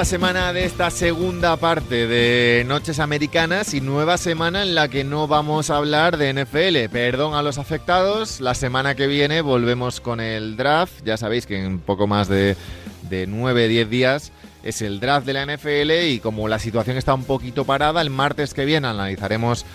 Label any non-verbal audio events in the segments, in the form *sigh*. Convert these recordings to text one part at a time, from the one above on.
nueva semana de esta segunda parte de Noches Americanas y nueva semana en la que no vamos a hablar de NFL. Perdón a los afectados, la semana que viene volvemos con el draft. Ya sabéis que en poco más de, de 9-10 días es el draft de la NFL y como la situación está un poquito parada, el martes que viene analizaremos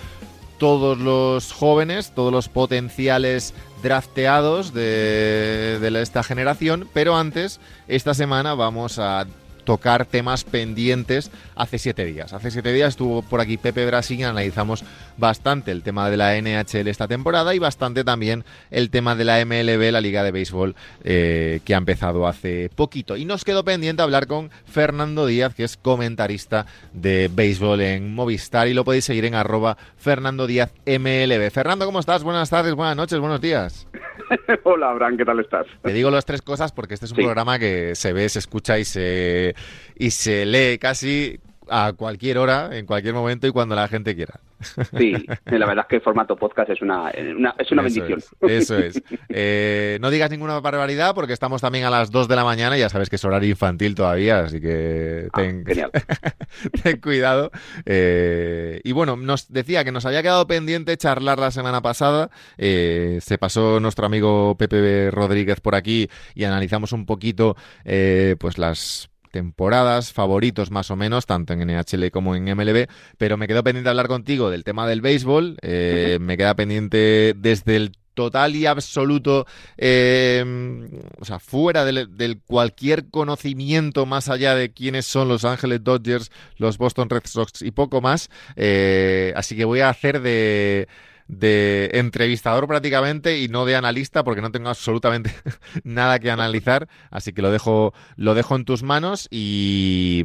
todos los jóvenes, todos los potenciales drafteados de, de esta generación, pero antes, esta semana vamos a tocar temas pendientes hace siete días. Hace siete días estuvo por aquí Pepe Brasil y analizamos bastante el tema de la NHL esta temporada y bastante también el tema de la MLB, la Liga de Béisbol, eh, que ha empezado hace poquito. Y nos quedó pendiente hablar con Fernando Díaz, que es comentarista de béisbol en Movistar y lo podéis seguir en arroba Fernando Díaz MLB. Fernando, ¿cómo estás? Buenas tardes, buenas noches, buenos días. *laughs* Hola, Abraham, ¿qué tal estás? Te digo las tres cosas porque este es un programa que se ve, se escucha y se, y se lee casi a cualquier hora, en cualquier momento y cuando la gente quiera. Sí, la verdad es que el formato podcast es una, es una bendición. eso es. Eh, no digas ninguna barbaridad porque estamos también a las 2 de la mañana y ya sabes que es horario infantil todavía, así que ah, ten, *laughs* ten cuidado. Eh, y bueno, nos decía que nos había quedado pendiente charlar la semana pasada. Eh, se pasó nuestro amigo Pepe Rodríguez por aquí y analizamos un poquito pues las temporadas, favoritos más o menos, tanto en NHL como en MLB, pero me quedo pendiente de hablar contigo del tema del béisbol, eh, me queda pendiente desde el total y absoluto, em, o sea, fuera del, cualquier conocimiento más allá de quiénes son los Ángeles Dodgers, los Boston Red Sox y poco más. Eh, así que voy a hacer de de entrevistador prácticamente y no de analista porque no tengo absolutamente *laughs* nada que analizar, así que lo dejo, lo dejo en tus manos y,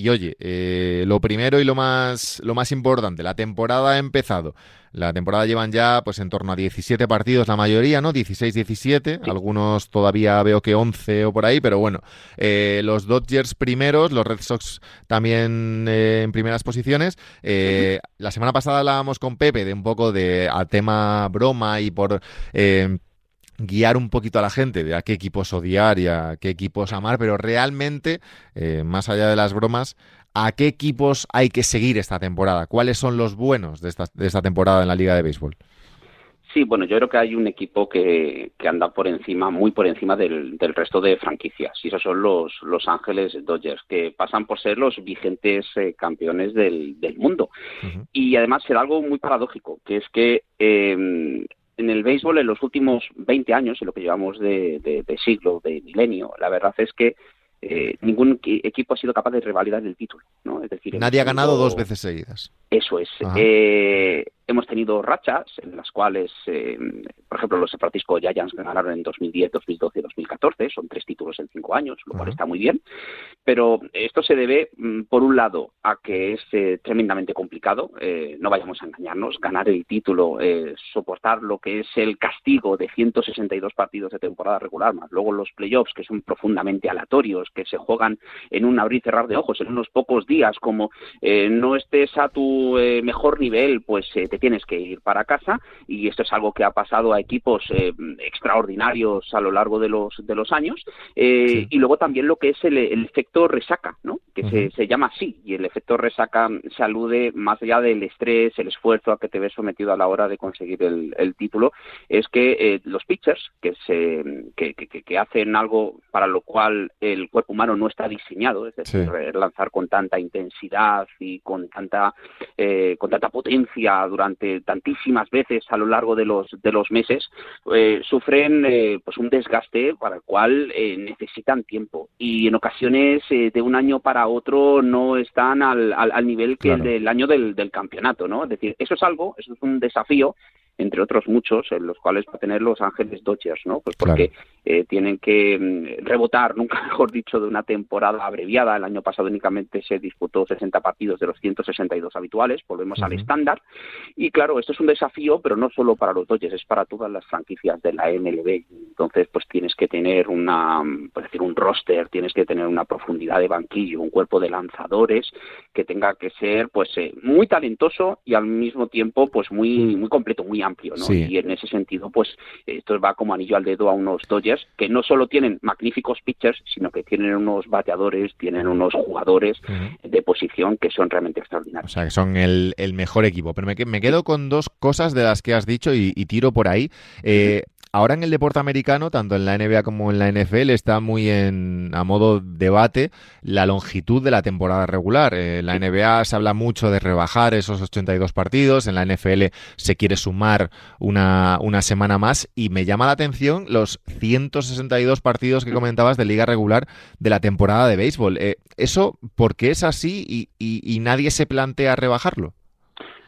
y oye, eh, lo primero y lo más, lo más importante, la temporada ha empezado. La temporada llevan ya pues en torno a 17 partidos la mayoría, ¿no? 16-17, algunos todavía veo que 11 o por ahí, pero bueno, eh, los Dodgers primeros, los Red Sox también eh, en primeras posiciones. Eh, la semana pasada hablábamos con Pepe de un poco de a tema broma y por guiar un poquito a la gente de a qué equipos odiar y a qué equipos amar, pero realmente, más allá de las bromas, ¿A qué equipos hay que seguir esta temporada? ¿Cuáles son los buenos de esta, de esta temporada en la Liga de Béisbol? Sí, bueno, yo creo que hay un equipo que, que anda por encima, muy por encima del, del, resto de franquicias, y esos son los Los Ángeles Dodgers, que pasan por ser los vigentes eh, campeones del, del mundo. Y además será algo muy paradójico, que es que eh, en el béisbol en los últimos 20 años, en lo que llevamos de, de, de siglo, de milenio, la verdad es que eh, ningún equipo ha sido capaz de revalidar el título. ¿no? Es decir, Nadie ha ganado dos veces seguidas. Eso es. Eh, hemos tenido rachas en las cuales, eh, por ejemplo, los San Francisco Giants ganaron en 2010, 2012 y 2014, son tres títulos en cinco años, lo cual está muy bien, pero esto se debe, mm, por un lado, a que es eh, tremendamente complicado, eh, no vayamos a engañarnos, ganar el título, soportar lo que es el castigo de 162 partidos de temporada regular, más luego los playoffs, que son profundamente aleatorios, que se juegan en un abrir y cerrar de ojos, en unos pocos días, como no estés a tu mejor nivel, pues te tienes que ir para casa y esto es algo que ha pasado a equipos eh, extraordinarios a lo largo de los de los años eh, y luego también lo que es el, efecto resaca no que se, se, llama así y el efecto resaca se alude más allá del estrés el esfuerzo a que te ves sometido a la hora de conseguir el, título es que eh, los pitchers que se que, que, hacen algo para lo cual el cuerpo humano no está diseñado es decir lanzar con tanta intensidad y con tanta con tanta potencia durante tantísimas veces a lo largo de los, de los meses, eh, sufren eh, pues un desgaste para el cual eh, necesitan tiempo y en ocasiones de un año para otro no están al, al, nivel que el del año del, del campeonato, ¿no? Es decir, eso es algo, eso es un desafío entre otros muchos, en los cuales va a tener los Ángeles Dodgers, ¿no? Pues porque eh, tienen que mm, rebotar, *laughs* nunca mejor dicho, de una temporada abreviada. El año pasado únicamente se disputó 60 partidos de los 162 habituales, volvemos al estándar. Y claro, esto es un desafío, pero no solo para los Dodgers, es para todas las franquicias de la MLB. Entonces, pues tienes que tener una, pues decir, un roster, tienes que tener una profundidad de banquillo, un cuerpo de lanzadores que tenga que ser, pues, eh, muy talentoso y al mismo tiempo, pues, muy, muy completo, muy amplio, ¿no? Y en ese sentido, pues esto va como anillo al dedo a unos Dodgers que no solo tienen magníficos pitchers, sino que tienen unos bateadores, tienen unos jugadores de posición que son realmente extraordinarios. O sea, que son el, mejor equipo. Pero me, me, quedo con dos cosas de las que has dicho y, tiro por ahí. Eh, Ahora en el deporte americano, tanto en la NBA como en la NFL, está muy en, a modo debate la longitud de la temporada regular. En eh, la NBA se habla mucho de rebajar esos 82 partidos, en la NFL se quiere sumar una, una semana más y me llama la atención los 162 partidos que comentabas de liga regular de la temporada de béisbol. Eh, ¿Eso por qué es así y, y nadie se plantea rebajarlo?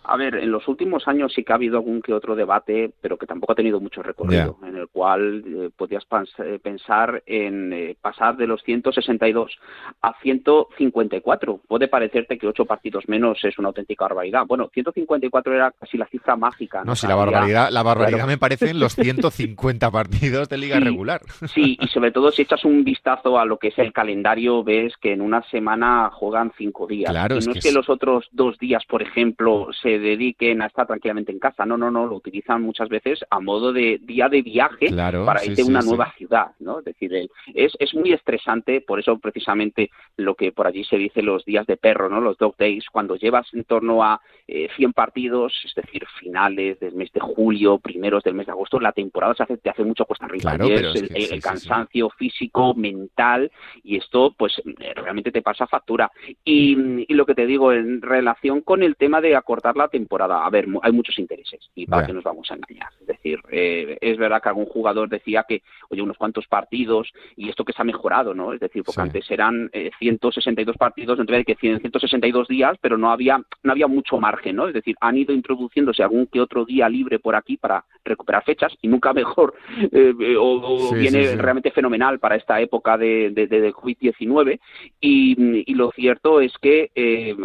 A ver, en los últimos años sí que ha habido algún que otro debate, pero que tampoco ha tenido mucho recorrido, en el cual eh, podías eh, pensar en eh, pasar de los 162 a 154. Puede parecerte que ocho partidos menos es una auténtica barbaridad. Bueno, 154 era casi la cifra mágica. No, si la barbaridad, la barbaridad me parecen los *laughs* 150 partidos de liga regular. Sí, y sobre todo si echas un vistazo a lo que es el calendario, ves que en una semana juegan cinco días. Claro, y no es que los otros dos días, por ejemplo, se dediquen a estar tranquilamente en casa. No, no, no, lo utilizan muchas veces a modo de día de viaje para irte a una nueva ciudad, ¿no? Es decir, es, es muy estresante, por eso precisamente lo que por allí se dice los días de perro, ¿no? Los dog days, cuando llevas en torno a 100 eh, partidos, es decir, finales del mes de julio, primeros del mes de agosto, la temporada se hace, te hace mucho cuesta arriba. el, cansancio físico, mental, y esto pues eh, realmente te pasa factura. Y, y lo que te digo, en relación con el tema de acortar la temporada. A ver, hay muchos intereses y para qué nos vamos a engañar. Es decir, eh, es verdad que algún jugador decía que, oye, unos cuantos partidos y esto que se ha mejorado, ¿no? Es decir, porque antes eran 162 eh, partidos dentro de que 162 días, pero no había, no había mucho margen, ¿no? Es decir, han ido introduciéndose algún que otro día libre por aquí para recuperar fechas y nunca *laughs* mejor eh, o, viene realmente fenomenal para esta época de, de, COVID-19 y, y, lo cierto es que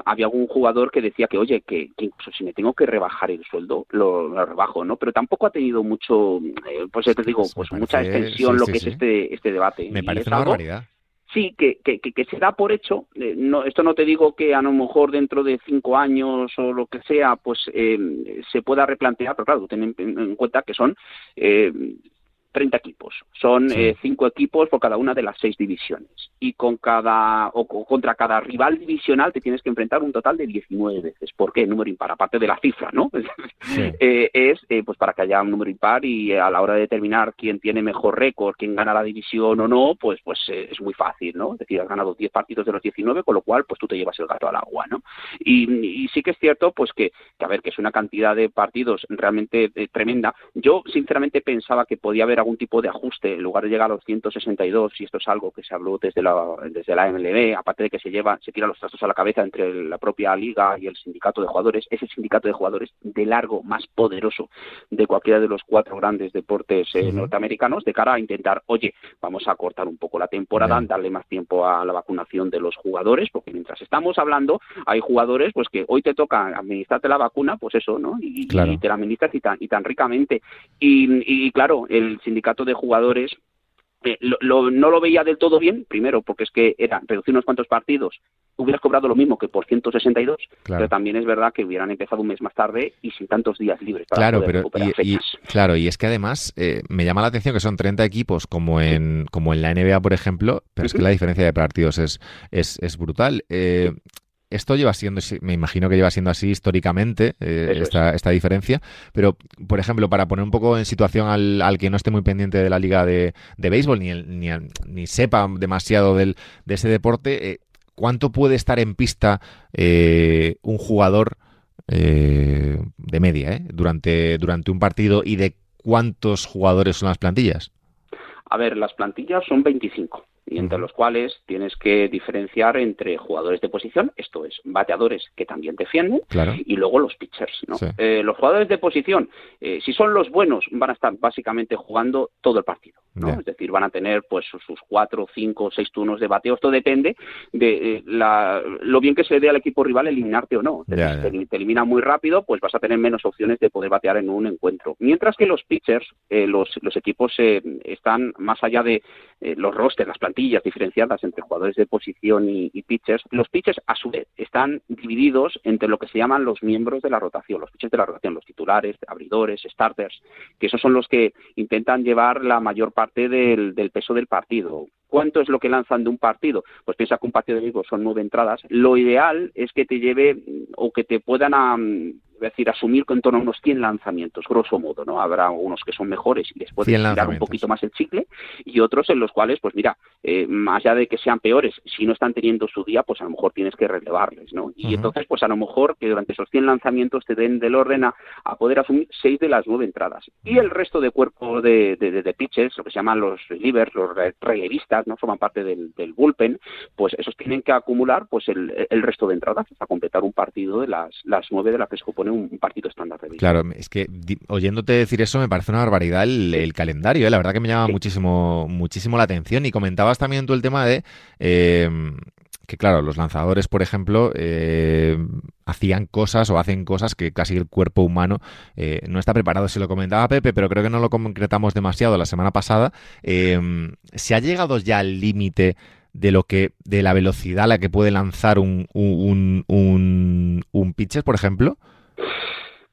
había algún jugador que decía que, oye, que, que si me tengo que rebajar el sueldo, lo, rebajo, ¿no? Pero tampoco ha tenido mucho, eh, pues te digo, pues mucha extensión lo que es este, este debate. Me parece una barbaridad. Sí, que, que, que, se da por hecho. Eh, no, esto no te digo que a lo mejor dentro de cinco años o lo que sea, pues eh, se pueda replantear, pero claro, ten en, cuenta que son eh, 30 equipos. Son eh, cinco equipos por cada una de las seis divisiones. Y con cada o contra cada rival divisional te tienes que enfrentar un total de 19 veces. ¿Por qué? Número impar, aparte de la cifra, ¿no? *laughs* Eh, es eh, pues para que haya un número impar y a la hora de determinar quién tiene mejor récord, quién gana la división o no, pues pues es muy fácil, ¿no? Es decir, has ganado 10 partidos de los 19, con lo cual pues tú te llevas el gato al agua, ¿no? Y, sí que es cierto pues que, que, a ver, que es una cantidad de partidos realmente tremenda. Yo sinceramente pensaba que podía haber algún tipo de ajuste, en lugar de llegar a los 162, y esto es algo que se habló desde la, desde la MLB, aparte de que se lleva, se tira los trastos a la cabeza entre la propia liga y el sindicato de jugadores, ese sindicato de jugadores de largo más poderoso de cualquiera de los cuatro grandes deportes eh, norteamericanos, de cara a intentar, oye, vamos a cortar un poco la temporada, darle más tiempo a la vacunación de los jugadores, porque mientras estamos hablando, hay jugadores pues que hoy te toca administrarte la vacuna, pues eso, ¿no? Y, te la administras y tan, y tan ricamente. Y, y claro, el sindicato de jugadores eh, no lo veía del todo bien, primero porque es que era reducir unos cuantos partidos, hubieras cobrado lo mismo que por 162, pero también es verdad que hubieran empezado un mes más tarde y sin tantos días libres para claro, pero, y, claro, y es que además eh, me llama la atención que son 30 equipos como en, como en la NBA, por ejemplo, pero es que la diferencia de partidos es, es, es brutal. Eh, esto lleva siendo, me imagino que lleva siendo así históricamente, eh, esta, esta, diferencia, pero, por ejemplo, para poner un poco en situación al, al que no esté muy pendiente de la liga de, de béisbol, ni, ni, ni, sepa demasiado del, de ese deporte, eh, ¿cuánto puede estar en pista eh, un jugador de media durante, durante un partido y de cuántos jugadores son las plantillas? A ver, las plantillas son 25 y entre los cuales tienes que diferenciar entre jugadores de posición, esto es, bateadores que también defienden, y luego los pitchers. ¿no? Eh, los jugadores de posición, eh, si son los buenos, van a estar básicamente jugando todo el partido. ¿no? Es decir, van a tener pues sus cuatro, cinco, seis turnos de bateo. Esto depende de eh, la, lo bien que se dé al equipo rival eliminarte o no. Si te, elimina muy rápido, pues vas a tener menos opciones de poder batear en un encuentro. Mientras que los pitchers, los, los equipos están más allá de los rosters, las plantillas diferenciadas entre jugadores de posición y, pitchers, los pitchers a su vez están divididos entre lo que se llaman los miembros de la rotación, los pitchers de la rotación, los titulares, abridores, starters, que esos son los que intentan llevar la mayor parte del, del peso del partido. ¿Cuánto es lo que lanzan de un partido? Pues piensa que un partido de béisbol son nueve entradas. Lo ideal es que te lleve o que te puedan es decir, asumir que en torno a unos 100 lanzamientos, grosso modo, ¿no? Habrá unos que son mejores y les puedes tirar un poquito más el chicle y otros en los cuales, pues mira, eh, más allá de que sean peores, si no están teniendo su día, pues a lo mejor tienes que relevarles, ¿no? Y entonces, pues a lo mejor que durante esos 100 lanzamientos te den del orden a, poder asumir 6 de las 9 entradas. Y el resto de cuerpo de, de, pitches, lo que se llaman los relievers, los relevistas, ¿no? Forman parte del, bullpen, pues esos tienen que acumular pues el, el resto de entradas hasta completar un partido de las, las 9 de las que se un partido estándar de Claro, es que oyéndote decir eso me parece una barbaridad el, calendario, ¿eh? la verdad que me llama muchísimo, muchísimo la atención. Y comentabas también tú el tema de eh, que, claro, los lanzadores, por ejemplo, eh, hacían cosas o hacen cosas que casi el cuerpo humano no está preparado. Se lo comentaba Pepe, pero creo que no lo concretamos demasiado la semana pasada. ¿Se ha llegado ya al límite? de lo que de la velocidad a la que puede lanzar un, un, un, un pitcher, por ejemplo?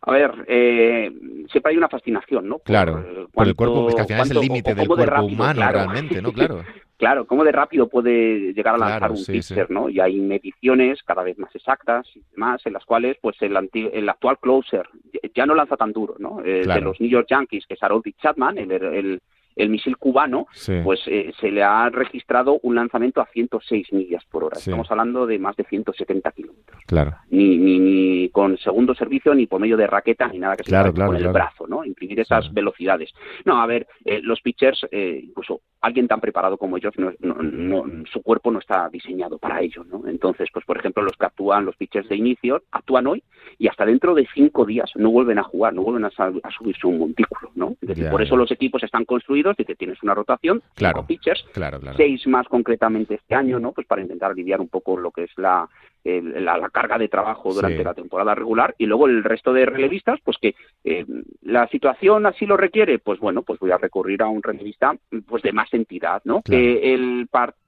A ver, eh, siempre hay una fascinación, ¿no? claro, por el cuerpo, es que al final es el límite del cuerpo humano realmente, ¿no? Claro. *laughs* claro, cómo de rápido puede llegar a lanzar un pitcher, ¿no? Y hay mediciones cada vez más exactas y demás en las cuales, pues, el, el actual closer ya no lanza tan duro, ¿no? Eh, de los New York Yankees, que es Harold Chapman, el, el el misil cubano, pues eh, se le ha registrado un lanzamiento a 106 millas por hora. Estamos hablando de más de 170 kilómetros. Claro. Ni, ni, con segundo servicio, ni por medio de raqueta, ni nada que se claro, con el brazo, ¿no? Imprimir esas velocidades. No, a ver, eh, los pitchers, eh, incluso alguien tan preparado como ellos, no, su cuerpo no está diseñado para ello, ¿no? Entonces, pues por ejemplo, los que actúan, los pitchers de inicio, actúan hoy y hasta dentro de cinco días no vuelven a jugar, no vuelven a, subirse un montículo, ¿no? Es decir, por eso los equipos están construidos de que tienes una rotación, claro, cinco pitchers, claro, claro. seis más concretamente este año, ¿no? Pues para intentar aliviar un poco lo que es la, la, carga de trabajo durante la temporada regular y luego el resto de relevistas, pues que eh, la situación así lo requiere, pues bueno, pues voy a recurrir a un relevista pues de más entidad, ¿no? Que el partido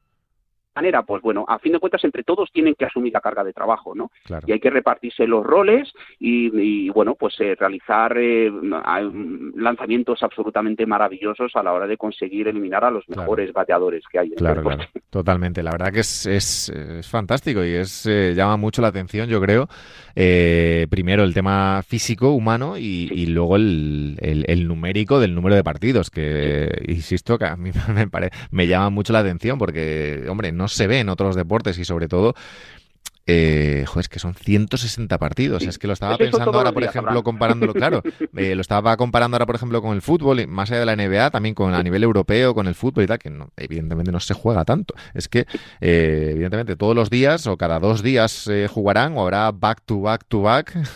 manera? Pues bueno, a fin de cuentas entre todos tienen que asumir la carga de trabajo, ¿no? Y hay que repartirse los roles y, bueno, pues eh, realizar eh, lanzamientos absolutamente maravillosos a la hora de conseguir eliminar a los mejores bateadores que hay. En claro, claro, totalmente. La verdad que es, es, fantástico y es eh, llama mucho la atención, yo creo. primero el tema físico, humano y, luego el, el, numérico del número de partidos, que insisto que a mí *laughs* me, me llama mucho la atención porque, hombre, no se ve en otros deportes y sobre todo eh, joder, es que son 160 partidos. Es que lo estaba pensando ahora, por ejemplo, comparándolo, claro, *laughs* eh, lo estaba comparando ahora, por ejemplo, con el fútbol, más allá de la NBA, también con a nivel europeo, con el fútbol y tal, que evidentemente no se juega tanto. Es que, eh, evidentemente, todos los días o cada dos días jugarán o habrá back to back to back. *laughs*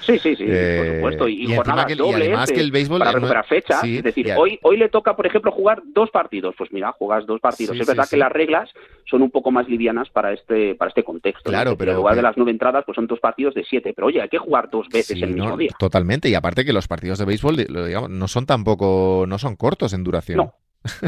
Sí, sí, sí, por supuesto. Y, jornadas que, además que el béisbol para recuperar fecha. es decir, hoy, hoy le toca, por ejemplo, jugar dos partidos. Pues mira, juegas dos partidos. es verdad que las reglas son un poco más livianas para este, para este contexto. Claro, pero, en lugar de las nueve entradas, pues son dos partidos de siete. Pero oye, hay que jugar dos veces el mismo día. Totalmente. Y aparte que los partidos de béisbol, digamos, no son tampoco, no son cortos en duración. No.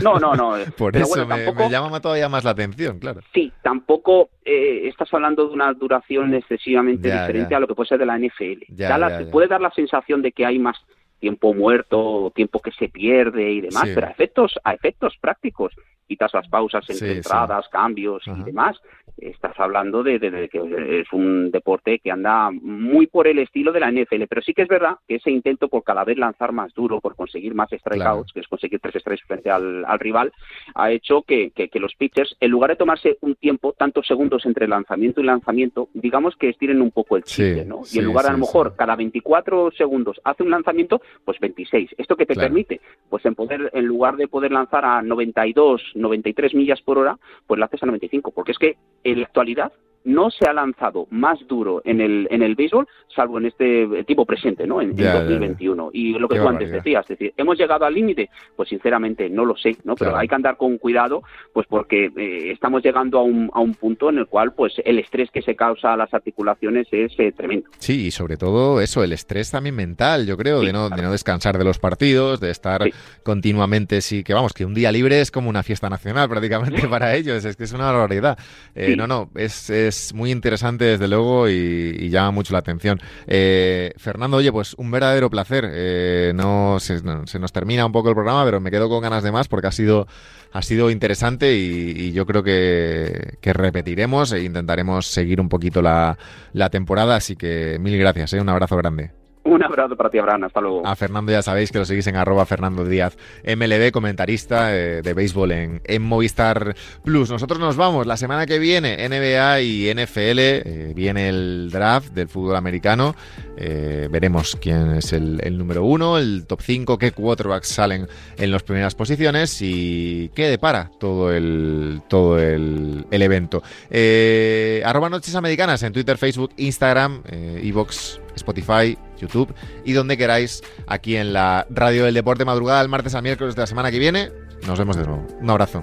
No, no, no. *laughs* Por eso me, llama todavía más la atención, claro. Sí, tampoco eh, estás hablando de una duración excesivamente diferente a lo que puede ser de la NFL. Ya, puede dar la sensación de que hay más tiempo muerto, tiempo que se pierde y demás, pero a efectos, a efectos prácticos, quitas las pausas entre entradas, cambios y demás, estás hablando de, que es un deporte que anda muy por el estilo de la NFL, pero sí que es verdad que ese intento por cada vez lanzar más duro, por conseguir más strikeouts, que es conseguir tres strikes frente al, rival, ha hecho que, los pitchers, en lugar de tomarse un tiempo, tantos segundos entre lanzamiento y lanzamiento, digamos que estiren un poco el chiste, ¿no? Y en lugar a lo mejor cada 24 segundos hace un lanzamiento, pues 26. ¿Esto que te permite? Pues en poder, en lugar de poder lanzar a 92, 93 millas por hora, pues la haces a 95, porque es que en la actualidad no se ha lanzado más duro en el, en el béisbol, salvo en este tipo presente, ¿no? En, 2021. Y lo que tú antes decías, es decir, ¿hemos llegado al límite? Pues sinceramente no lo sé, ¿no? Pero hay que andar con cuidado, pues porque eh, estamos llegando a un, a un punto en el cual, pues el estrés que se causa a las articulaciones es eh, tremendo. Sí, y sobre todo eso, el estrés también mental, yo creo, de, no, de no descansar de los partidos, de estar continuamente, sí, que vamos, que un día libre es como una fiesta nacional *laughs* prácticamente para ellos, es que es una barbaridad. Eh, no, no, es, es, muy interesante desde luego y, llama mucho la atención. Eh, Fernando, oye, pues un verdadero placer. Eh, no, se, nos termina un poco el programa, pero me quedo con ganas de más porque ha sido, ha sido interesante y, yo creo que, repetiremos e intentaremos seguir un poquito la, la temporada. Así que mil gracias, un abrazo grande. Un abrazo para ti, Abraham. Hasta luego. A Fernando ya sabéis que lo seguís en arroba Fernando Díaz MLB, comentarista eh, de béisbol en, Movistar Plus. Nosotros nos vamos la semana que viene, NBA y NFL. Eh, viene el draft del fútbol americano. Eh, veremos quién es el, número uno, el top 5, qué quarterbacks salen en las primeras posiciones y qué depara todo el, todo el, el evento. arroba Noches Americanas en Twitter, Facebook, Instagram, Evox, Spotify, YouTube y donde queráis aquí en la Radio del Deporte Madrugada el martes al miércoles de la semana que viene. Nos vemos de nuevo. Un abrazo.